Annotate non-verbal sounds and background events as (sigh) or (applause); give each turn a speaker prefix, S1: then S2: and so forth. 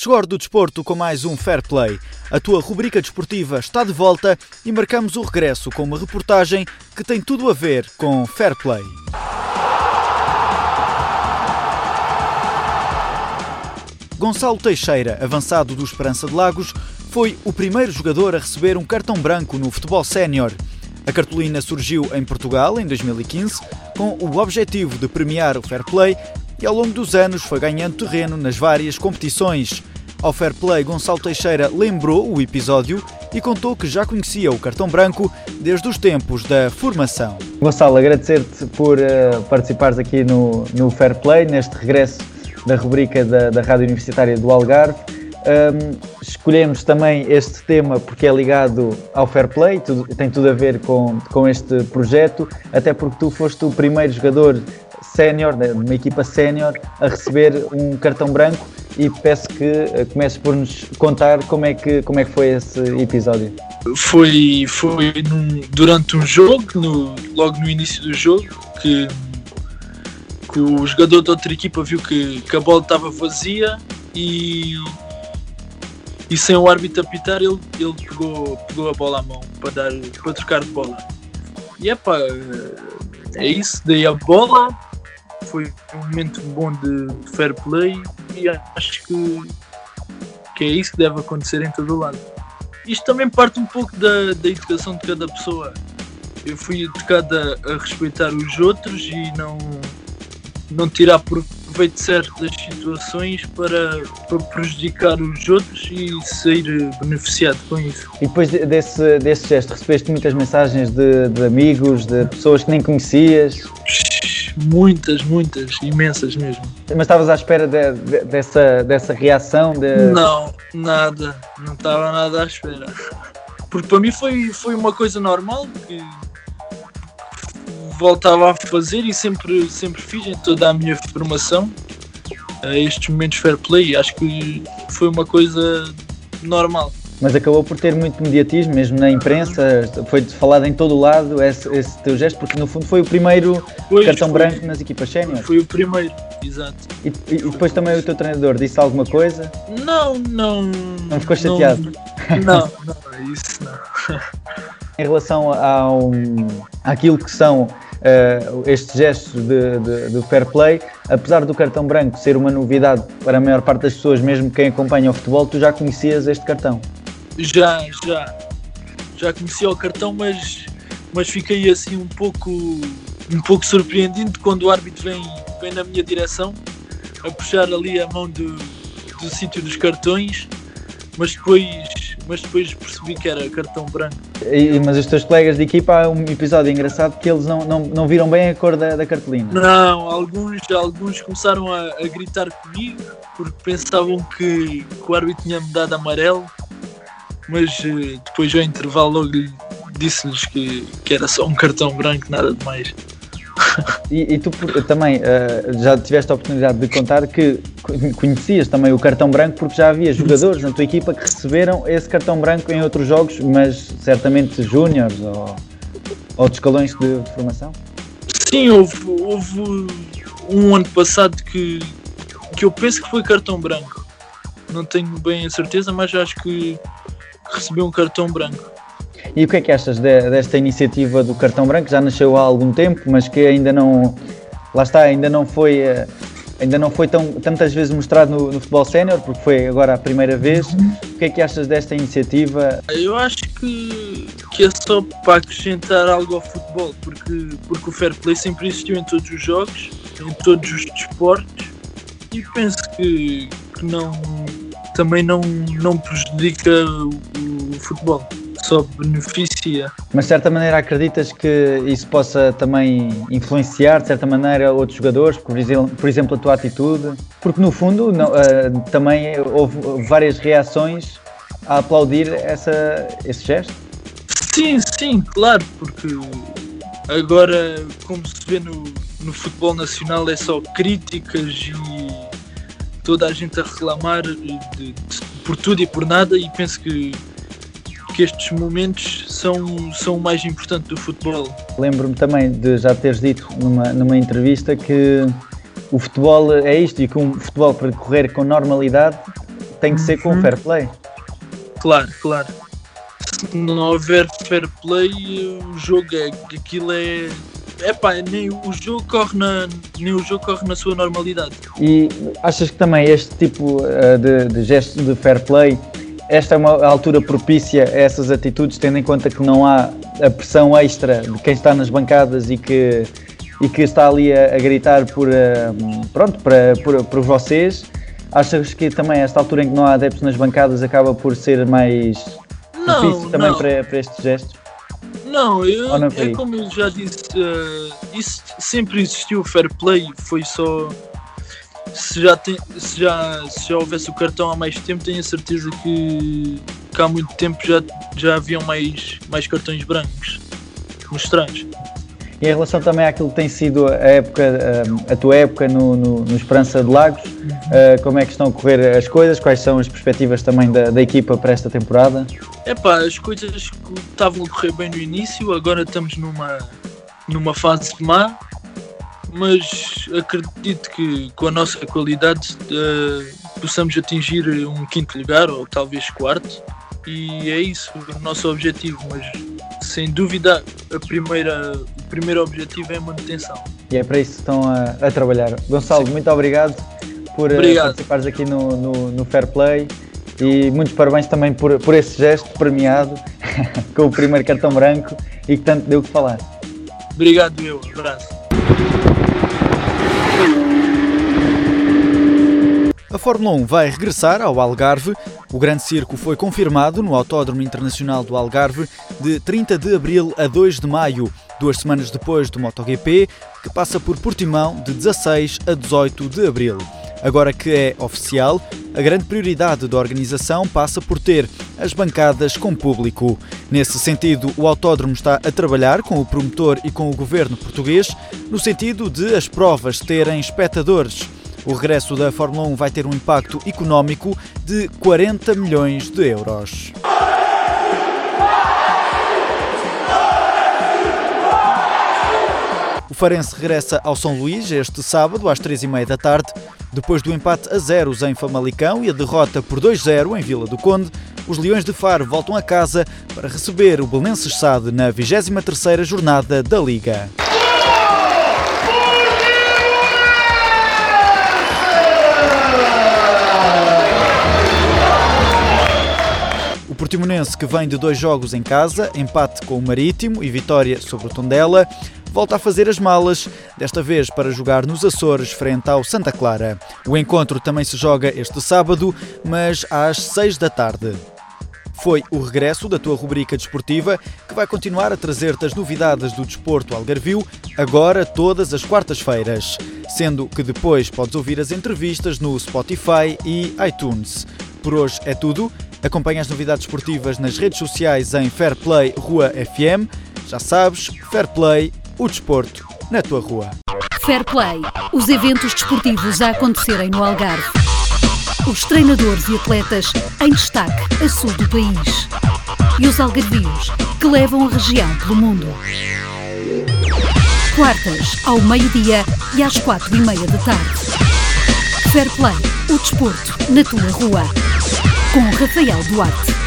S1: Chegou do desporto com mais um Fair Play. A tua rubrica desportiva está de volta e marcamos o regresso com uma reportagem que tem tudo a ver com Fair Play. Gonçalo Teixeira, avançado do Esperança de Lagos, foi o primeiro jogador a receber um cartão branco no futebol sénior. A cartolina surgiu em Portugal em 2015 com o objetivo de premiar o fair play e ao longo dos anos foi ganhando terreno nas várias competições. Ao Fair Play, Gonçalo Teixeira lembrou o episódio e contou que já conhecia o cartão branco desde os tempos da formação.
S2: Gonçalo, agradecer-te por uh, participares aqui no, no Fair Play, neste regresso da rubrica da, da Rádio Universitária do Algarve. Um, escolhemos também este tema porque é ligado ao Fair Play, tudo, tem tudo a ver com, com este projeto, até porque tu foste o primeiro jogador sénior, de uma equipa sénior, a receber um cartão branco e peço que eh, comeces por nos contar como é que, como é que foi esse episódio.
S3: Foi, foi num, durante um jogo, no, logo no início do jogo, que, que o jogador da outra equipa viu que, que a bola estava vazia e, e sem o árbitro apitar ele, ele pegou, pegou a bola à mão para, dar, para trocar de bola. E é pá, é isso, dei a bola, foi um momento bom de, fair play e acho que, que é isso que deve acontecer em todo o lado. Isto também parte um pouco da, da educação de cada pessoa. Eu fui educado a, a respeitar os outros e não, não tirar proveito de certas situações para, para prejudicar os outros e sair beneficiado com isso.
S2: E depois desse, desse gesto, recebeste muitas mensagens de, de amigos, de pessoas que nem conhecias?
S3: muitas, muitas, imensas mesmo.
S2: Mas estavas à espera de, de, dessa, dessa reação? De...
S3: Não, nada, não estava nada à espera. Porque para mim foi, foi uma coisa normal que voltava a fazer e sempre, sempre fiz em toda a minha formação a estes momentos fair play. Acho que foi uma coisa normal
S2: mas acabou por ter muito mediatismo, mesmo na imprensa, foi falado em todo o lado esse, esse teu gesto, porque no fundo foi o primeiro pois, cartão foi, branco nas equipas sénior.
S3: Foi o primeiro, exato.
S2: E, e, depois também o teu treinador disse alguma coisa?
S3: Não, não.
S2: Não ficou chateado?
S3: Não, não, isso não. (laughs)
S2: em relação ao, àquilo que são uh, estes gestos de, de, de, fair play, apesar do cartão branco ser uma novidade para a maior parte das pessoas, mesmo quem acompanha o futebol, tu já conhecias este cartão?
S3: Já, já. Já conhecia o cartão, mas, mas fiquei assim um pouco, um pouco surpreendido quando o árbitro vem, vem na minha direção a puxar ali a mão do, do sítio dos cartões, mas depois, mas depois percebi que era cartão branco.
S2: E, mas os teus colegas de equipa, há um episódio engraçado que eles não, não, não viram bem a cor da, da cartolina.
S3: Não, alguns, alguns começaram a, a gritar comigo porque pensavam que, que o árbitro tinha me dado amarelo mas uh, depois ao intervalo logo disse-lhes que, que era só um cartão branco, nada de mais. (laughs)
S2: E, e tu também uh, já tiveste a oportunidade de contar que conhecias também o cartão branco porque já havia jogadores na tua equipa que receberam esse cartão branco em outros jogos, mas certamente júniores ou escalões de, de, formação?
S3: Sim, houve, houve um ano passado que, que eu penso que foi cartão branco. Não tenho bem a certeza, mas acho que recebeu um cartão branco.
S2: E o que é que achas de, desta iniciativa do cartão branco? Já nasceu há algum tempo, mas que ainda não, lá está, ainda não foi, eh, ainda não foi tão, tantas vezes mostrado no, no futebol sénior, porque foi agora a primeira vez. O que é que achas desta iniciativa?
S3: Eu acho que, que é só para acrescentar algo ao futebol, porque, porque o fair play sempre existiu em todos os jogos, em todos os desportos, e penso que, que não também não, não prejudica o, o futebol, só beneficia.
S2: Mas de certa maneira acreditas que isso possa também influenciar de certa maneira outros jogadores, por exemplo, por exemplo a tua atitude? Porque no fundo não, uh, também houve várias reações a aplaudir essa, esse gesto.
S3: Sim, sim, claro, porque agora, como se vê no, no futebol nacional, é só críticas e toda a gente a reclamar de, de, por tudo e por nada, e penso que, que estes momentos são, são o mais importante do futebol.
S4: Lembro-me também de já teres dito numa, numa entrevista que o futebol é isto e que um futebol para correr com normalidade tem que ser com uhum. fair play.
S3: Claro, claro. Se não houver fair play, o jogo é. aquilo é. É pá, nem o jogo corre na, nem o jogo corre na sua normalidade.
S4: E achas que também este tipo uh, de, de gestos de fair play, esta é uma altura propícia a essas atitudes, tendo em conta que não há a pressão extra de quem está nas bancadas e que, e que está ali a, a gritar por, uh, pronto, para, por, por vocês? Achas que também esta altura em que não há adeptos nas bancadas acaba por ser mais não, difícil também para, para estes gestos?
S3: Não, eu, não é como eu já disse, uh, isso sempre existiu fair play, foi só se já, tem, se, já, se já houvesse o cartão há mais tempo, tenho a certeza que, que há muito tempo já, já haviam mais, mais cartões brancos nos trás.
S4: E em relação também àquilo que tem sido a época, a tua época no, no, no Esperança de Lagos, uh, como é que estão a correr as coisas? Quais são as perspectivas também da, da equipa para esta temporada?
S3: É pá, as coisas estavam a correr bem no início, agora estamos numa, numa fase má, mas acredito que com a nossa qualidade uh, possamos atingir um quinto lugar ou talvez quarto e é isso o nosso objetivo, mas sem dúvida a primeira, o primeiro objetivo é a manutenção.
S4: E é para isso que estão a, a trabalhar. Gonçalo, Sim. muito obrigado por eh, obrigado. participares aqui no, no, no, Fair Play e muitos parabéns também por, por esse gesto premiado (laughs) com o primeiro cartão branco e que tanto deu que falar.
S3: Obrigado, meu. Abraço.
S2: A Fórmula 1 vai regressar ao Algarve. O Grande Circo foi confirmado no Autódromo Internacional do Algarve de 30 de abril a 2 de maio, duas semanas depois do MotoGP, que passa por Portimão de 16 a 18 de abril. Agora que é oficial, a grande prioridade da organização passa por ter as bancadas com público. Nesse sentido, o autódromo está a trabalhar com o promotor e com o governo português, no sentido de as provas terem espectadores. O regresso da Fórmula 1 vai ter um impacto económico de 40 milhões de euros. O Farense regressa ao São Luís este sábado às 3h30 da tarde. Depois do empate a zeros em Famalicão e a derrota por 2-0 em Vila do Conde, os Leões de Faro voltam a casa para receber o Belenenses Sade na 23ª jornada da Liga. Portimonense, que vem de dois jogos em casa, empate com o Marítimo e vitória sobre o Tondela, volta a fazer as malas, desta vez para jogar nos Açores frente ao Santa Clara. O encontro também se joga este sábado, mas às 6 da tarde. Foi o regresso da tua rubrica desportiva, que vai continuar a trazer-te as novidades do desporto algarvio, agora todas as quartas-feiras, sendo que depois podes ouvir as entrevistas no Spotify e iTunes. Por hoje é tudo. Acompanhe as novidades esportivas nas redes sociais em Fairplay Rua FM. Já sabes, Fairplay, o desporto na tua rua.
S5: Fairplay, os eventos desportivos a acontecerem no Algarve. Os treinadores e atletas em destaque a sul do país. E os algarvios que levam a região pelo mundo. Quartas, ao meio-dia e às quatro e meia da tarde. Fairplay, o desporto na tua rua com Rafael Duarte.